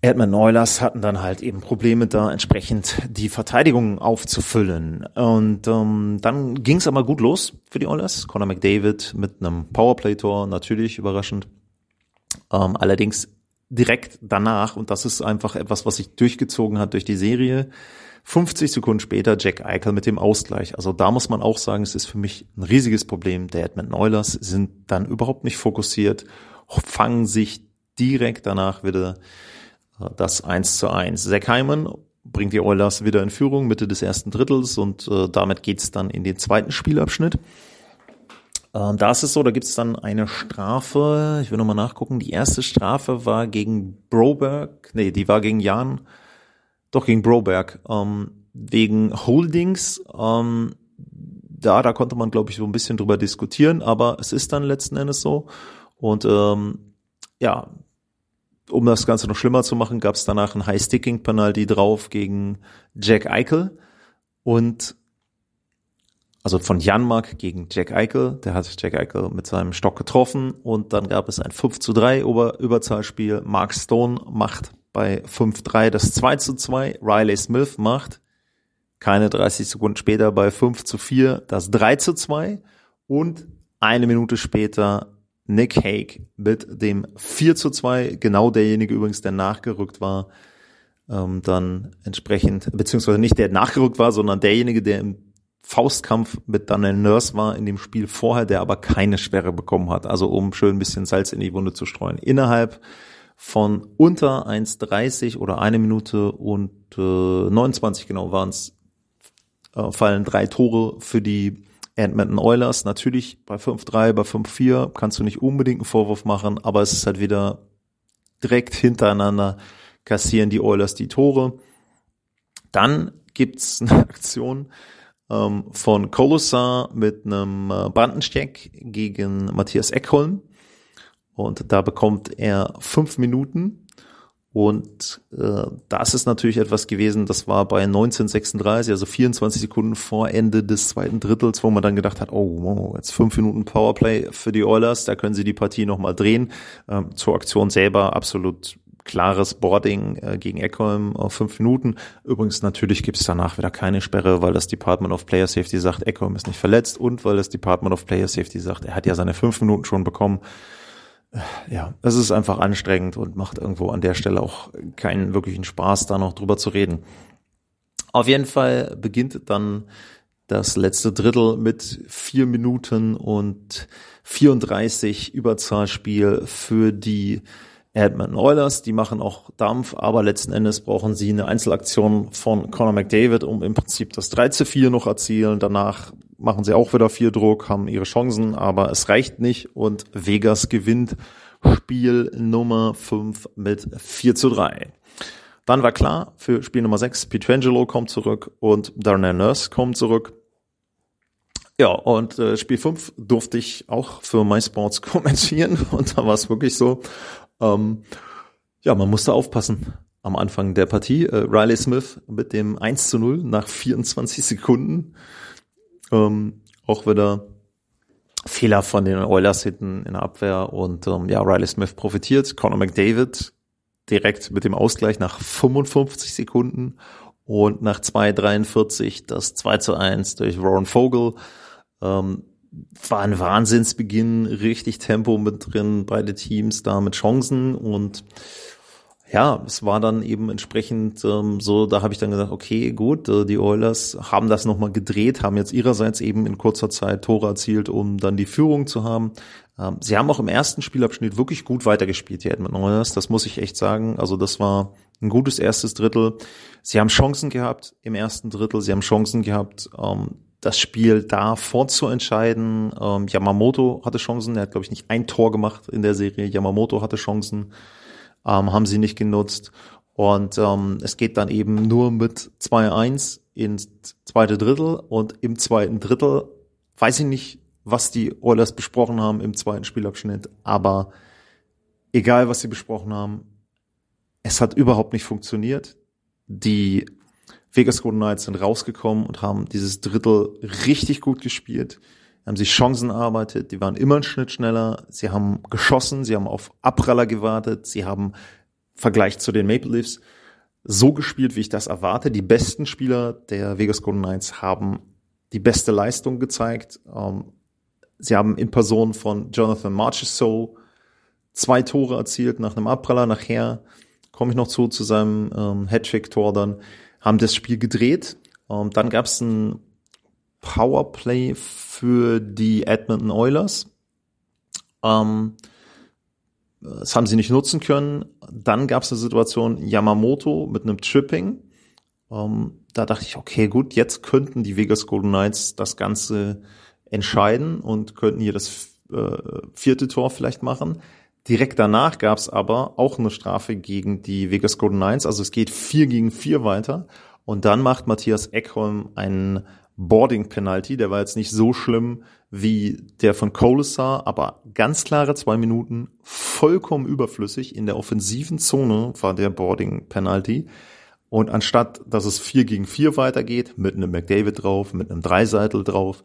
Edmund Oilers hatten dann halt eben Probleme da entsprechend die Verteidigung aufzufüllen. Und ähm, dann ging es aber gut los für die Oilers. Conor McDavid mit einem Powerplay-Tor, natürlich überraschend. Ähm, allerdings direkt danach, und das ist einfach etwas, was sich durchgezogen hat durch die Serie, 50 Sekunden später Jack Eichel mit dem Ausgleich. Also da muss man auch sagen, es ist für mich ein riesiges Problem. Der Edmund Oilers sind dann überhaupt nicht fokussiert, fangen sich direkt danach wieder das 1 zu 1. Zach Hyman bringt die Oilers wieder in Führung Mitte des ersten Drittels und äh, damit geht's dann in den zweiten Spielabschnitt. Ähm, da ist es so, da gibt's dann eine Strafe, ich will nochmal nachgucken, die erste Strafe war gegen Broberg, nee, die war gegen Jan, doch gegen Broberg, ähm, wegen Holdings. Ähm, da, da konnte man, glaube ich, so ein bisschen drüber diskutieren, aber es ist dann letzten Endes so. Und ähm, ja, um das Ganze noch schlimmer zu machen, gab es danach ein High-Sticking-Penalty drauf gegen Jack Eichel. Und also von Janmark gegen Jack Eichel. Der hat Jack Eichel mit seinem Stock getroffen und dann gab es ein 5 zu 3 Über Überzahlspiel. Mark Stone macht bei 5-3 das 2 zu 2. Riley Smith macht keine 30 Sekunden später bei 5 zu 4 das 3 zu 2 und eine Minute später Nick Hague mit dem 4 zu 2, genau derjenige übrigens, der nachgerückt war, ähm, dann entsprechend, beziehungsweise nicht der nachgerückt war, sondern derjenige, der im Faustkampf mit Daniel Nurse war in dem Spiel vorher, der aber keine Sperre bekommen hat. Also um schön ein bisschen Salz in die Wunde zu streuen. Innerhalb von unter 1,30 oder eine Minute und äh, 29 genau waren es, äh, fallen drei Tore für die Edmonton Oilers. Natürlich bei 5-3, bei 5-4 kannst du nicht unbedingt einen Vorwurf machen, aber es ist halt wieder direkt hintereinander kassieren die Oilers die Tore. Dann gibt's eine Aktion ähm, von Kolosar mit einem äh, Bandensteck gegen Matthias Eckholm. Und da bekommt er fünf Minuten und äh, das ist natürlich etwas gewesen, das war bei 1936, also 24 Sekunden vor Ende des zweiten Drittels, wo man dann gedacht hat, oh, wow, jetzt fünf Minuten Powerplay für die Oilers, da können sie die Partie nochmal drehen. Ähm, zur Aktion selber absolut klares Boarding äh, gegen Eckholm auf fünf Minuten. Übrigens, natürlich gibt es danach wieder keine Sperre, weil das Department of Player Safety sagt, Eckholm ist nicht verletzt und weil das Department of Player Safety sagt, er hat ja seine fünf Minuten schon bekommen ja, es ist einfach anstrengend und macht irgendwo an der Stelle auch keinen wirklichen Spaß, da noch drüber zu reden. Auf jeden Fall beginnt dann das letzte Drittel mit vier Minuten und 34 Überzahlspiel für die Edmonton Oilers. Die machen auch Dampf, aber letzten Endes brauchen sie eine Einzelaktion von Conor McDavid, um im Prinzip das 3 zu 4 noch erzielen. Danach machen sie auch wieder viel Druck, haben ihre Chancen, aber es reicht nicht und Vegas gewinnt Spiel Nummer 5 mit 4 zu 3. Dann war klar, für Spiel Nummer 6, Pietrangelo kommt zurück und Darnell Nurse kommt zurück. Ja, und äh, Spiel 5 durfte ich auch für MySports kommentieren und da war es wirklich so, ähm, ja, man musste aufpassen am Anfang der Partie. Äh, Riley Smith mit dem 1 zu 0 nach 24 Sekunden ähm, auch wieder Fehler von den Oilers hinten in der Abwehr und ähm, ja, Riley Smith profitiert. Conor McDavid direkt mit dem Ausgleich nach 55 Sekunden und nach 2,43 das 2 zu 1 durch Ron Vogel. Ähm, war ein Wahnsinnsbeginn, richtig Tempo mit drin, beide Teams da mit Chancen und ja, es war dann eben entsprechend ähm, so, da habe ich dann gesagt, okay, gut, äh, die Oilers haben das nochmal gedreht, haben jetzt ihrerseits eben in kurzer Zeit Tore erzielt, um dann die Führung zu haben. Ähm, sie haben auch im ersten Spielabschnitt wirklich gut weitergespielt, die Edmonton Oilers, das muss ich echt sagen. Also das war ein gutes erstes Drittel. Sie haben Chancen gehabt im ersten Drittel, sie haben Chancen gehabt, ähm, das Spiel da vorzuentscheiden. Ähm, Yamamoto hatte Chancen, er hat, glaube ich, nicht ein Tor gemacht in der Serie. Yamamoto hatte Chancen, ähm, haben sie nicht genutzt. Und ähm, es geht dann eben nur mit 2-1 ins zweite Drittel. Und im zweiten Drittel weiß ich nicht, was die Oilers besprochen haben im zweiten Spielabschnitt, aber egal, was sie besprochen haben, es hat überhaupt nicht funktioniert. Die Vegas Golden Knights sind rausgekommen und haben dieses Drittel richtig gut gespielt. Haben sich Chancen erarbeitet, die waren immer einen Schnitt schneller. Sie haben geschossen, sie haben auf Abpraller gewartet, sie haben Vergleich zu den Maple Leafs so gespielt, wie ich das erwarte. Die besten Spieler der Vegas Golden Knights haben die beste Leistung gezeigt. Ähm, sie haben in Person von Jonathan Marchessault zwei Tore erzielt nach einem Abpraller. Nachher komme ich noch zu, zu seinem ähm, Hattrick-Tor dann haben das Spiel gedreht. Ähm, dann gab es ein Powerplay für die Edmonton Oilers. Ähm, das haben sie nicht nutzen können. Dann gab es eine Situation Yamamoto mit einem Tripping. Ähm, da dachte ich, okay, gut, jetzt könnten die Vegas Golden Knights das Ganze entscheiden und könnten hier das äh, vierte Tor vielleicht machen. Direkt danach gab es aber auch eine Strafe gegen die Vegas Golden Knights. Also es geht vier gegen vier weiter. Und dann macht Matthias Eckholm einen Boarding-Penalty. Der war jetzt nicht so schlimm wie der von Colasar, aber ganz klare zwei Minuten, vollkommen überflüssig. In der offensiven Zone war der Boarding-Penalty. Und anstatt, dass es vier gegen vier weitergeht, mit einem McDavid drauf, mit einem Dreiseitel drauf,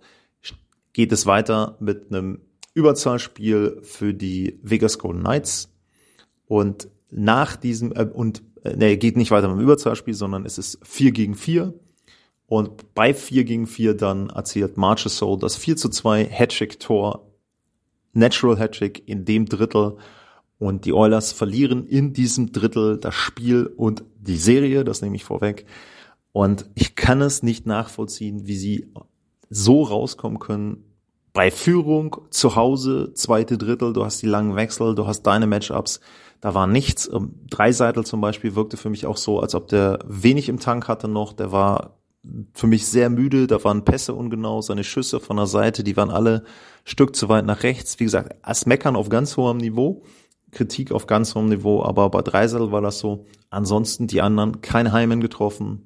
geht es weiter mit einem Überzahlspiel für die Vegas Golden Knights. Und nach diesem, äh, und äh, nee, geht nicht weiter mit dem Überzahlspiel, sondern es ist 4 gegen 4. Und bei 4 gegen 4 dann erzielt Marchessault das 4 zu 2 Hattrick-Tor, Natural Hattrick in dem Drittel. Und die Oilers verlieren in diesem Drittel das Spiel und die Serie, das nehme ich vorweg. Und ich kann es nicht nachvollziehen, wie sie so rauskommen können bei Führung zu Hause, zweite Drittel, du hast die langen Wechsel, du hast deine Matchups, da war nichts. Ähm, Dreiseitel zum Beispiel wirkte für mich auch so, als ob der wenig im Tank hatte noch, der war für mich sehr müde, da waren Pässe ungenau, seine Schüsse von der Seite, die waren alle Stück zu weit nach rechts. Wie gesagt, als Meckern auf ganz hohem Niveau, Kritik auf ganz hohem Niveau, aber bei Dreiseitel war das so. Ansonsten die anderen, kein Heimen getroffen,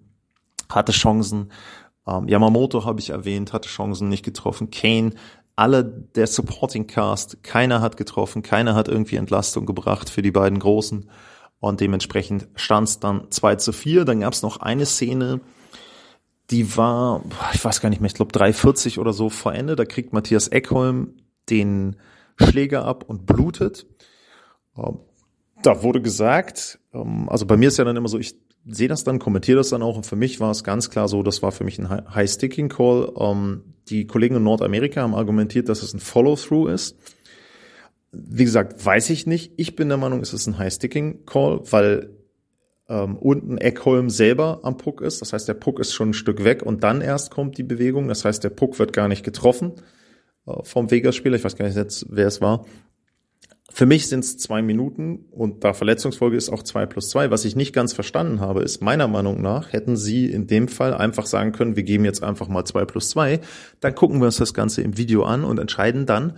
hatte Chancen, ähm, Yamamoto habe ich erwähnt, hatte Chancen nicht getroffen. Kane, alle der Supporting Cast, keiner hat getroffen, keiner hat irgendwie Entlastung gebracht für die beiden Großen. Und dementsprechend stand es dann 2 zu 4. Dann gab es noch eine Szene, die war, ich weiß gar nicht mehr, ich glaube 3,40 oder so vor Ende. Da kriegt Matthias Eckholm den Schläger ab und blutet. Ähm, da wurde gesagt, ähm, also bei mir ist ja dann immer so, ich sehe das dann, kommentiere das dann auch und für mich war es ganz klar so, das war für mich ein High-Sticking-Call. Ähm, die Kollegen in Nordamerika haben argumentiert, dass es ein Follow-through ist. Wie gesagt, weiß ich nicht. Ich bin der Meinung, es ist ein High-Sticking-Call, weil ähm, unten Eckholm selber am Puck ist. Das heißt, der Puck ist schon ein Stück weg und dann erst kommt die Bewegung. Das heißt, der Puck wird gar nicht getroffen äh, vom Vegas-Spieler. Ich weiß gar nicht jetzt, wer es war. Für mich sind es zwei Minuten und da Verletzungsfolge ist auch zwei plus zwei. Was ich nicht ganz verstanden habe, ist meiner Meinung nach hätten sie in dem Fall einfach sagen können, wir geben jetzt einfach mal zwei plus zwei. Dann gucken wir uns das Ganze im Video an und entscheiden dann,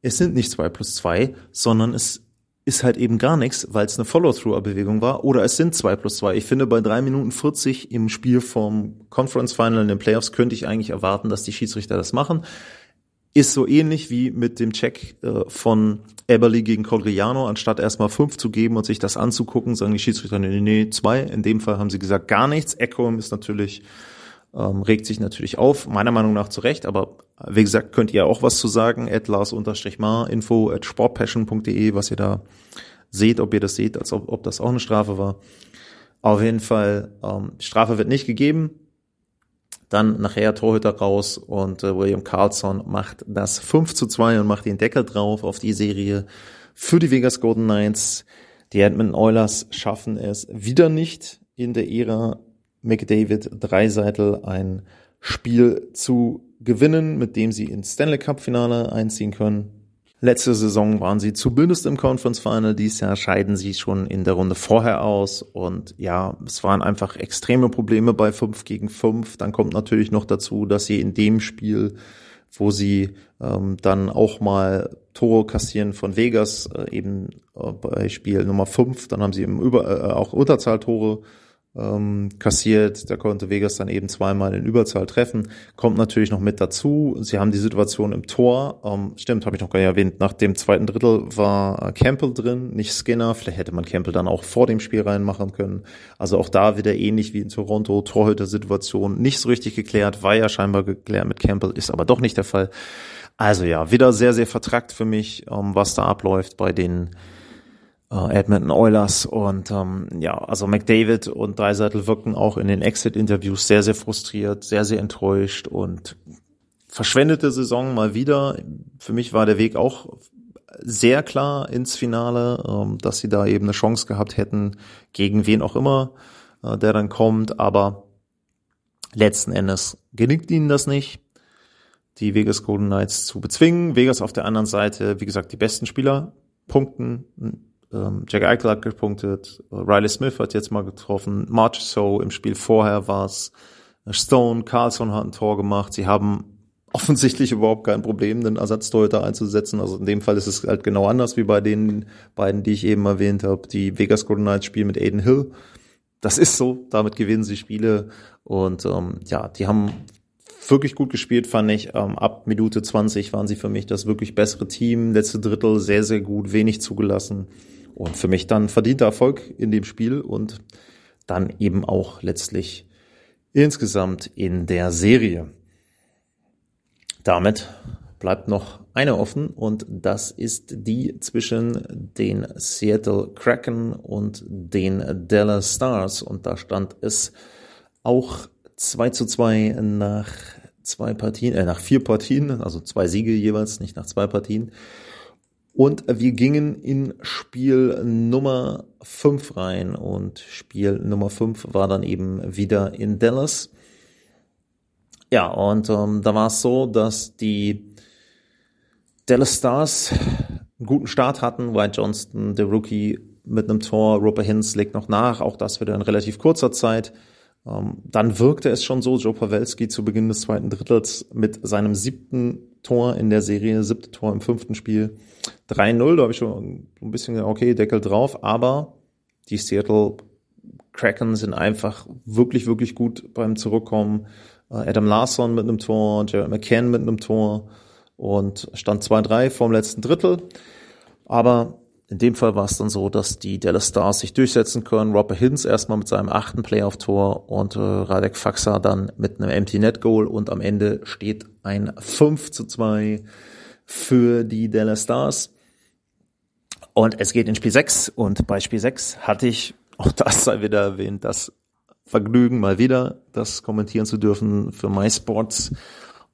es sind nicht zwei plus zwei, sondern es ist halt eben gar nichts, weil es eine Follow-through-Bewegung war, oder es sind zwei plus zwei. Ich finde, bei drei Minuten 40 im Spiel vom Conference Final in den Playoffs könnte ich eigentlich erwarten, dass die Schiedsrichter das machen. Ist so ähnlich wie mit dem Check äh, von Eberly gegen Codriano, anstatt erstmal fünf zu geben und sich das anzugucken, sagen die Schiedsrichter, nee, nee, zwei. In dem Fall haben sie gesagt, gar nichts. Echo ist natürlich, ähm, regt sich natürlich auf, meiner Meinung nach zu Recht, aber wie gesagt, könnt ihr auch was zu sagen, at lars-mar, info at sportpassion.de, was ihr da seht, ob ihr das seht, als ob, ob das auch eine Strafe war. Auf jeden Fall, ähm, Strafe wird nicht gegeben. Dann nachher Torhüter raus und äh, William Carlson macht das 5 zu 2 und macht den Deckel drauf auf die Serie für die Vegas Golden Knights. Die Edmonton Oilers schaffen es wieder nicht in der Ära McDavid Dreiseitel ein Spiel zu gewinnen, mit dem sie ins Stanley Cup Finale einziehen können. Letzte Saison waren sie zumindest im Conference Final. Dieses Jahr scheiden sie schon in der Runde vorher aus. Und ja, es waren einfach extreme Probleme bei 5 gegen 5. Dann kommt natürlich noch dazu, dass sie in dem Spiel, wo sie ähm, dann auch mal Tore kassieren von Vegas, äh, eben äh, bei Spiel Nummer 5, dann haben sie eben über, äh, auch Unterzahltore ähm, kassiert. Da konnte Vegas dann eben zweimal in Überzahl treffen. Kommt natürlich noch mit dazu. Sie haben die Situation im Tor. Ähm, stimmt, habe ich noch gar nicht erwähnt. Nach dem zweiten Drittel war Campbell drin, nicht Skinner. Vielleicht hätte man Campbell dann auch vor dem Spiel reinmachen können. Also auch da wieder ähnlich wie in Toronto. Torhüter-Situation nicht so richtig geklärt. War ja scheinbar geklärt mit Campbell, ist aber doch nicht der Fall. Also ja, wieder sehr, sehr vertrackt für mich, ähm, was da abläuft bei den äh, Edmonton Oilers und ähm, ja, also McDavid und Dreiseitel wirken auch in den Exit-Interviews sehr, sehr frustriert, sehr, sehr enttäuscht und verschwendete Saison mal wieder. Für mich war der Weg auch sehr klar ins Finale, ähm, dass sie da eben eine Chance gehabt hätten, gegen wen auch immer, äh, der dann kommt, aber letzten Endes gelingt ihnen das nicht die Vegas Golden Knights zu bezwingen. Vegas auf der anderen Seite, wie gesagt, die besten Spieler punkten, ähm, Jack Eichel hat gepunktet, Riley Smith hat jetzt mal getroffen, March So im Spiel vorher war es, Stone, Carlson hat ein Tor gemacht. Sie haben offensichtlich überhaupt kein Problem, den Ersatztorhüter einzusetzen. Also in dem Fall ist es halt genau anders wie bei den beiden, die ich eben erwähnt habe. Die Vegas Golden Knights spielen mit Aiden Hill. Das ist so, damit gewinnen sie Spiele. Und ähm, ja, die haben wirklich gut gespielt, fand ich. Ähm, ab Minute 20 waren sie für mich das wirklich bessere Team. Letzte Drittel sehr, sehr gut, wenig zugelassen. Und für mich dann verdienter Erfolg in dem Spiel und dann eben auch letztlich insgesamt in der Serie. Damit bleibt noch eine offen und das ist die zwischen den Seattle Kraken und den Dallas Stars und da stand es auch 2 zu 2 nach zwei Partien, äh, nach vier Partien, also zwei Siege jeweils, nicht nach zwei Partien. Und wir gingen in Spiel Nummer 5 rein und Spiel Nummer 5 war dann eben wieder in Dallas. Ja, und ähm, da war es so, dass die Dallas Stars einen guten Start hatten. White Johnston, der Rookie, mit einem Tor. Roper Hintz legt noch nach, auch das wieder in relativ kurzer Zeit. Ähm, dann wirkte es schon so, Joe Pawelski zu Beginn des zweiten Drittels mit seinem siebten Tor in der Serie, siebte Tor im fünften Spiel. 3-0, da habe ich schon ein bisschen, okay, Deckel drauf, aber die Seattle Kraken sind einfach wirklich, wirklich gut beim Zurückkommen. Äh, Adam Larson mit einem Tor, Jared McCann mit einem Tor und stand 2-3 vorm letzten Drittel. Aber in dem Fall war es dann so, dass die Dallas Stars sich durchsetzen können. Robert Hintz erstmal mit seinem achten Playoff-Tor und äh, Radek Faxa dann mit einem Empty Net Goal und am Ende steht ein 5 zu 2 für die Dallas Stars. Und es geht in Spiel 6 und bei Spiel 6 hatte ich, auch das sei wieder erwähnt, das Vergnügen mal wieder, das kommentieren zu dürfen für MySports.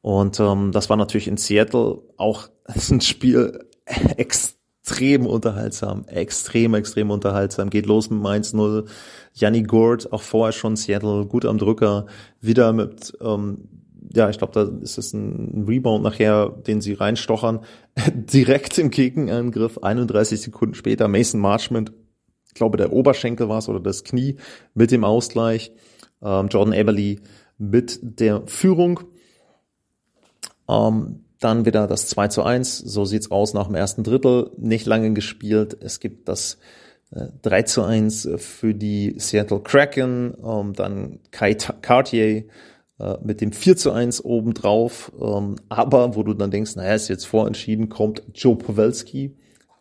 Und ähm, das war natürlich in Seattle auch ein Spiel extrem extrem unterhaltsam, extrem, extrem unterhaltsam. Geht los mit 1-0. Janni Gord, auch vorher schon Seattle, gut am Drücker, wieder mit, ähm, ja, ich glaube, da ist es ein Rebound nachher, den sie reinstochern. Direkt im Gegenangriff, 31 Sekunden später, Mason Marchment, ich glaube, der Oberschenkel war es oder das Knie mit dem Ausgleich. Ähm, Jordan Eberly mit der Führung. Ähm, dann wieder das 2 zu 1. So sieht's aus nach dem ersten Drittel. Nicht lange gespielt. Es gibt das äh, 3 zu 1 für die Seattle Kraken. Ähm, dann Kai Cartier äh, mit dem 4 zu 1 obendrauf. Ähm, aber wo du dann denkst, naja, ist jetzt vorentschieden, kommt Joe Pawelski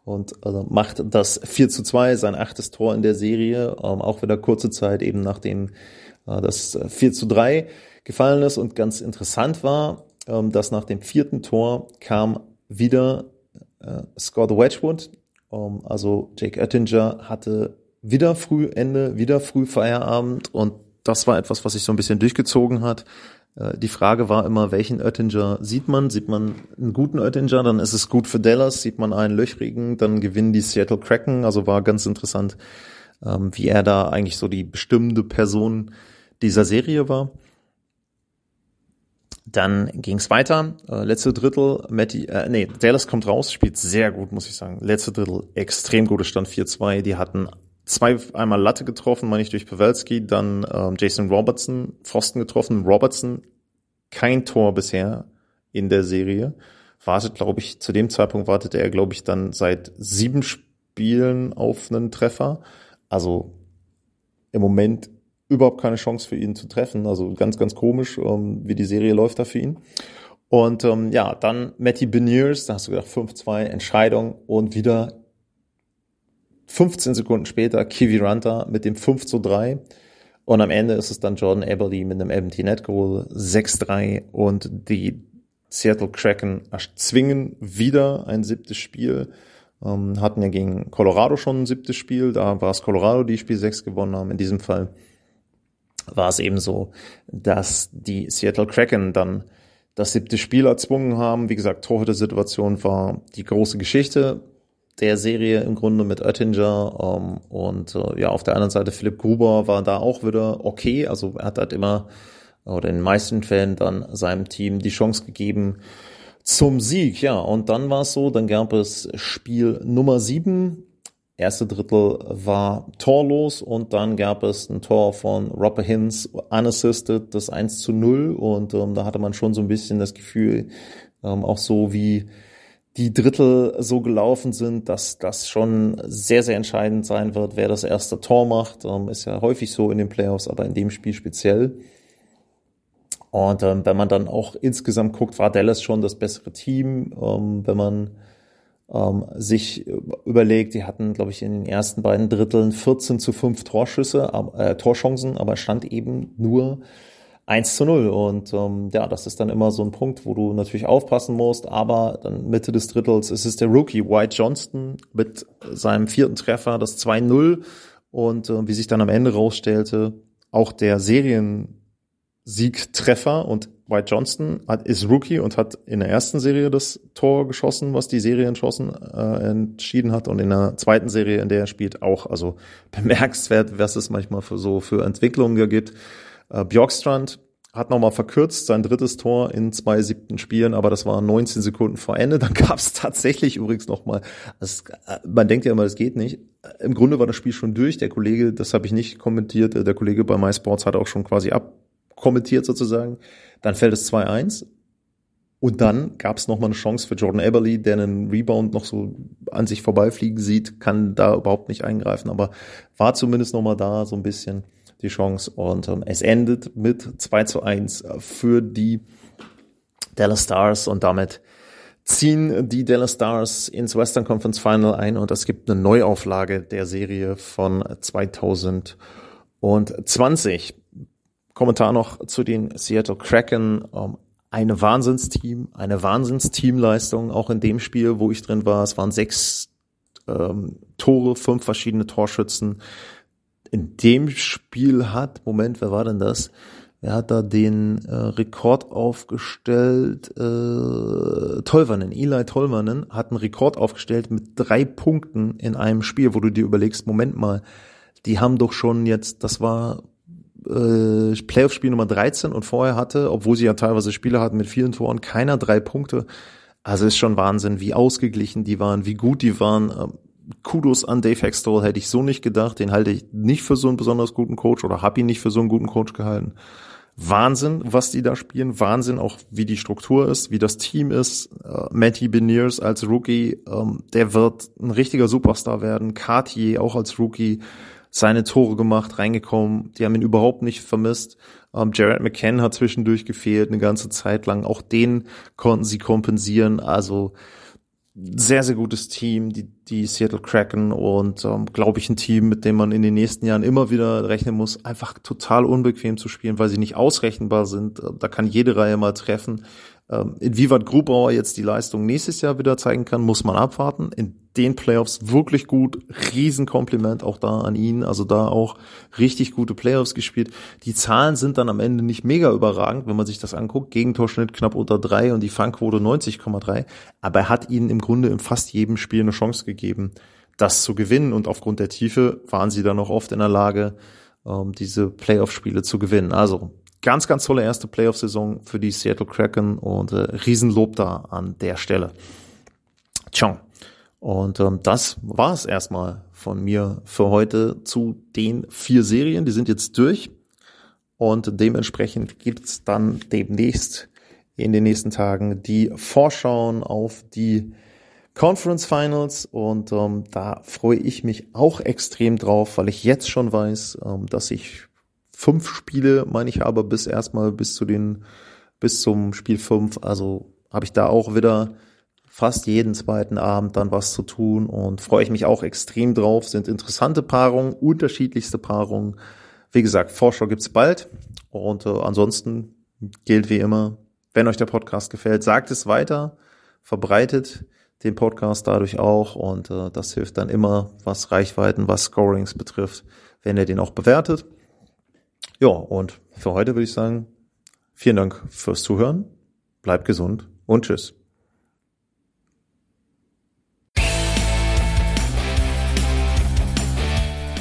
und äh, macht das 4 zu 2, sein achtes Tor in der Serie. Ähm, auch wieder kurze Zeit eben nachdem äh, das 4 zu 3 gefallen ist. Und ganz interessant war, dass nach dem vierten Tor kam wieder äh, Scott Wedgwood. Ähm, also Jake Oettinger hatte wieder früh Ende, wieder früh Feierabend und das war etwas, was sich so ein bisschen durchgezogen hat. Äh, die Frage war immer, welchen Oettinger sieht man? Sieht man einen guten Oettinger, dann ist es gut für Dallas. Sieht man einen löchrigen, dann gewinnen die Seattle Kraken. Also war ganz interessant, ähm, wie er da eigentlich so die bestimmende Person dieser Serie war. Dann ging es weiter. Äh, letzte Drittel, Matty, äh, nee, Dallas kommt raus, spielt sehr gut, muss ich sagen. Letzte Drittel, extrem gutes Stand 4-2. Die hatten zwei einmal Latte getroffen, meine ich durch Pawelski, dann ähm, Jason Robertson, Pfosten getroffen. Robertson, kein Tor bisher in der Serie. Wartet, glaube ich, zu dem Zeitpunkt wartete er, glaube ich, dann seit sieben Spielen auf einen Treffer. Also im Moment überhaupt keine Chance für ihn zu treffen. Also ganz, ganz komisch, ähm, wie die Serie läuft da für ihn. Und ähm, ja, dann Matty Beniers, da hast du gedacht 5-2, Entscheidung und wieder 15 Sekunden später Kiwi Runter mit dem 5 zu 3. Und am Ende ist es dann Jordan Eberly mit einem Empty Net Goal 6-3 und die Seattle Kraken zwingen wieder ein siebtes Spiel. Ähm, hatten ja gegen Colorado schon ein siebtes Spiel, da war es Colorado, die Spiel 6 gewonnen haben. In diesem Fall war es eben so, dass die Seattle Kraken dann das siebte Spiel erzwungen haben. Wie gesagt, Torhüter-Situation war die große Geschichte der Serie im Grunde mit Oettinger ähm, und äh, ja, auf der anderen Seite Philipp Gruber war da auch wieder okay, also er hat halt immer oder in den meisten Fällen dann seinem Team die Chance gegeben zum Sieg, ja, und dann war es so, dann gab es Spiel Nummer sieben, erste Drittel war torlos und dann gab es ein Tor von Robert Hins unassisted, das 1 zu 0 und ähm, da hatte man schon so ein bisschen das Gefühl, ähm, auch so wie die Drittel so gelaufen sind, dass das schon sehr, sehr entscheidend sein wird, wer das erste Tor macht. Ähm, ist ja häufig so in den Playoffs, aber in dem Spiel speziell. Und ähm, wenn man dann auch insgesamt guckt, war Dallas schon das bessere Team. Ähm, wenn man ähm, sich überlegt, die hatten, glaube ich, in den ersten beiden Dritteln 14 zu 5 Torschüsse, äh, Torchancen, aber stand eben nur 1 zu 0. Und ähm, ja, das ist dann immer so ein Punkt, wo du natürlich aufpassen musst. Aber dann Mitte des Drittels ist es der Rookie White Johnston mit seinem vierten Treffer, das 2-0. Und äh, wie sich dann am Ende rausstellte, auch der Seriensiegtreffer und White Johnston hat, ist Rookie und hat in der ersten Serie das Tor geschossen, was die Serie entschossen, äh, entschieden hat. Und in der zweiten Serie, in der er spielt, auch. Also bemerkenswert, was es manchmal für so für Entwicklungen gibt. Äh, Bjorkstrand hat nochmal verkürzt sein drittes Tor in zwei siebten Spielen, aber das war 19 Sekunden vor Ende. Dann gab es tatsächlich übrigens nochmal, äh, man denkt ja immer, das geht nicht. Im Grunde war das Spiel schon durch. Der Kollege, das habe ich nicht kommentiert, äh, der Kollege bei MySports hat auch schon quasi abkommentiert sozusagen. Dann fällt es 2-1. Und dann gab es nochmal eine Chance für Jordan Eberly, der einen Rebound noch so an sich vorbeifliegen sieht, kann da überhaupt nicht eingreifen, aber war zumindest nochmal da so ein bisschen die Chance. Und ähm, es endet mit 2 zu 1 für die Dallas Stars und damit ziehen die Dallas Stars ins Western Conference Final ein und es gibt eine Neuauflage der Serie von 2020. Kommentar noch zu den Seattle Kraken. Ähm, eine Wahnsinnsteam, eine Wahnsinnsteamleistung, auch in dem Spiel, wo ich drin war. Es waren sechs ähm, Tore, fünf verschiedene Torschützen in dem Spiel hat, Moment, wer war denn das? Wer hat da den äh, Rekord aufgestellt? Äh, Tolvanen, Eli Tolvanen hat einen Rekord aufgestellt mit drei Punkten in einem Spiel, wo du dir überlegst, Moment mal, die haben doch schon jetzt, das war äh, Playoff-Spiel Nummer 13 und vorher hatte, obwohl sie ja teilweise Spiele hatten mit vielen Toren, keiner drei Punkte. Also ist schon Wahnsinn, wie ausgeglichen die waren, wie gut die waren. Ähm, Kudos an Dave Hextall, hätte ich so nicht gedacht. Den halte ich nicht für so einen besonders guten Coach oder habe ihn nicht für so einen guten Coach gehalten. Wahnsinn, was die da spielen. Wahnsinn auch, wie die Struktur ist, wie das Team ist. Uh, Matty Beniers als Rookie, ähm, der wird ein richtiger Superstar werden. Cartier auch als Rookie seine Tore gemacht, reingekommen. Die haben ihn überhaupt nicht vermisst. Ähm, Jared McCann hat zwischendurch gefehlt, eine ganze Zeit lang. Auch den konnten sie kompensieren. Also sehr, sehr gutes Team, die, die Seattle Kraken und ähm, glaube ich ein Team, mit dem man in den nächsten Jahren immer wieder rechnen muss, einfach total unbequem zu spielen, weil sie nicht ausrechenbar sind. Da kann jede Reihe mal treffen. Ähm, inwieweit Grubauer jetzt die Leistung nächstes Jahr wieder zeigen kann, muss man abwarten. In den Playoffs wirklich gut. Riesenkompliment auch da an ihn. Also da auch richtig gute Playoffs gespielt. Die Zahlen sind dann am Ende nicht mega überragend, wenn man sich das anguckt. Gegentorschnitt knapp unter drei und die Fangquote 90,3. Aber er hat ihnen im Grunde in fast jedem Spiel eine Chance gegeben, das zu gewinnen. Und aufgrund der Tiefe waren sie dann auch oft in der Lage, ähm, diese Playoff-Spiele zu gewinnen. Also ganz, ganz tolle erste Playoff-Saison für die Seattle Kraken und äh, Riesenlob da an der Stelle. Ciao. Und ähm, das war es erstmal von mir für heute zu den vier Serien. Die sind jetzt durch. Und dementsprechend gibt's dann demnächst in den nächsten Tagen die Vorschauen auf die Conference Finals. Und ähm, da freue ich mich auch extrem drauf, weil ich jetzt schon weiß, ähm, dass ich fünf Spiele, meine ich aber, bis erstmal bis zu den, bis zum Spiel fünf. Also habe ich da auch wieder fast jeden zweiten Abend dann was zu tun und freue ich mich auch extrem drauf. Sind interessante Paarungen, unterschiedlichste Paarungen. Wie gesagt, Vorschau gibt's bald. Und äh, ansonsten gilt wie immer, wenn euch der Podcast gefällt, sagt es weiter, verbreitet den Podcast dadurch auch und äh, das hilft dann immer, was Reichweiten, was Scorings betrifft, wenn ihr den auch bewertet. Ja, und für heute würde ich sagen, vielen Dank fürs Zuhören, bleibt gesund und tschüss.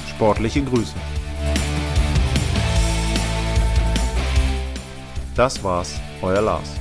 Sportliche Grüße. Das war's, euer Lars.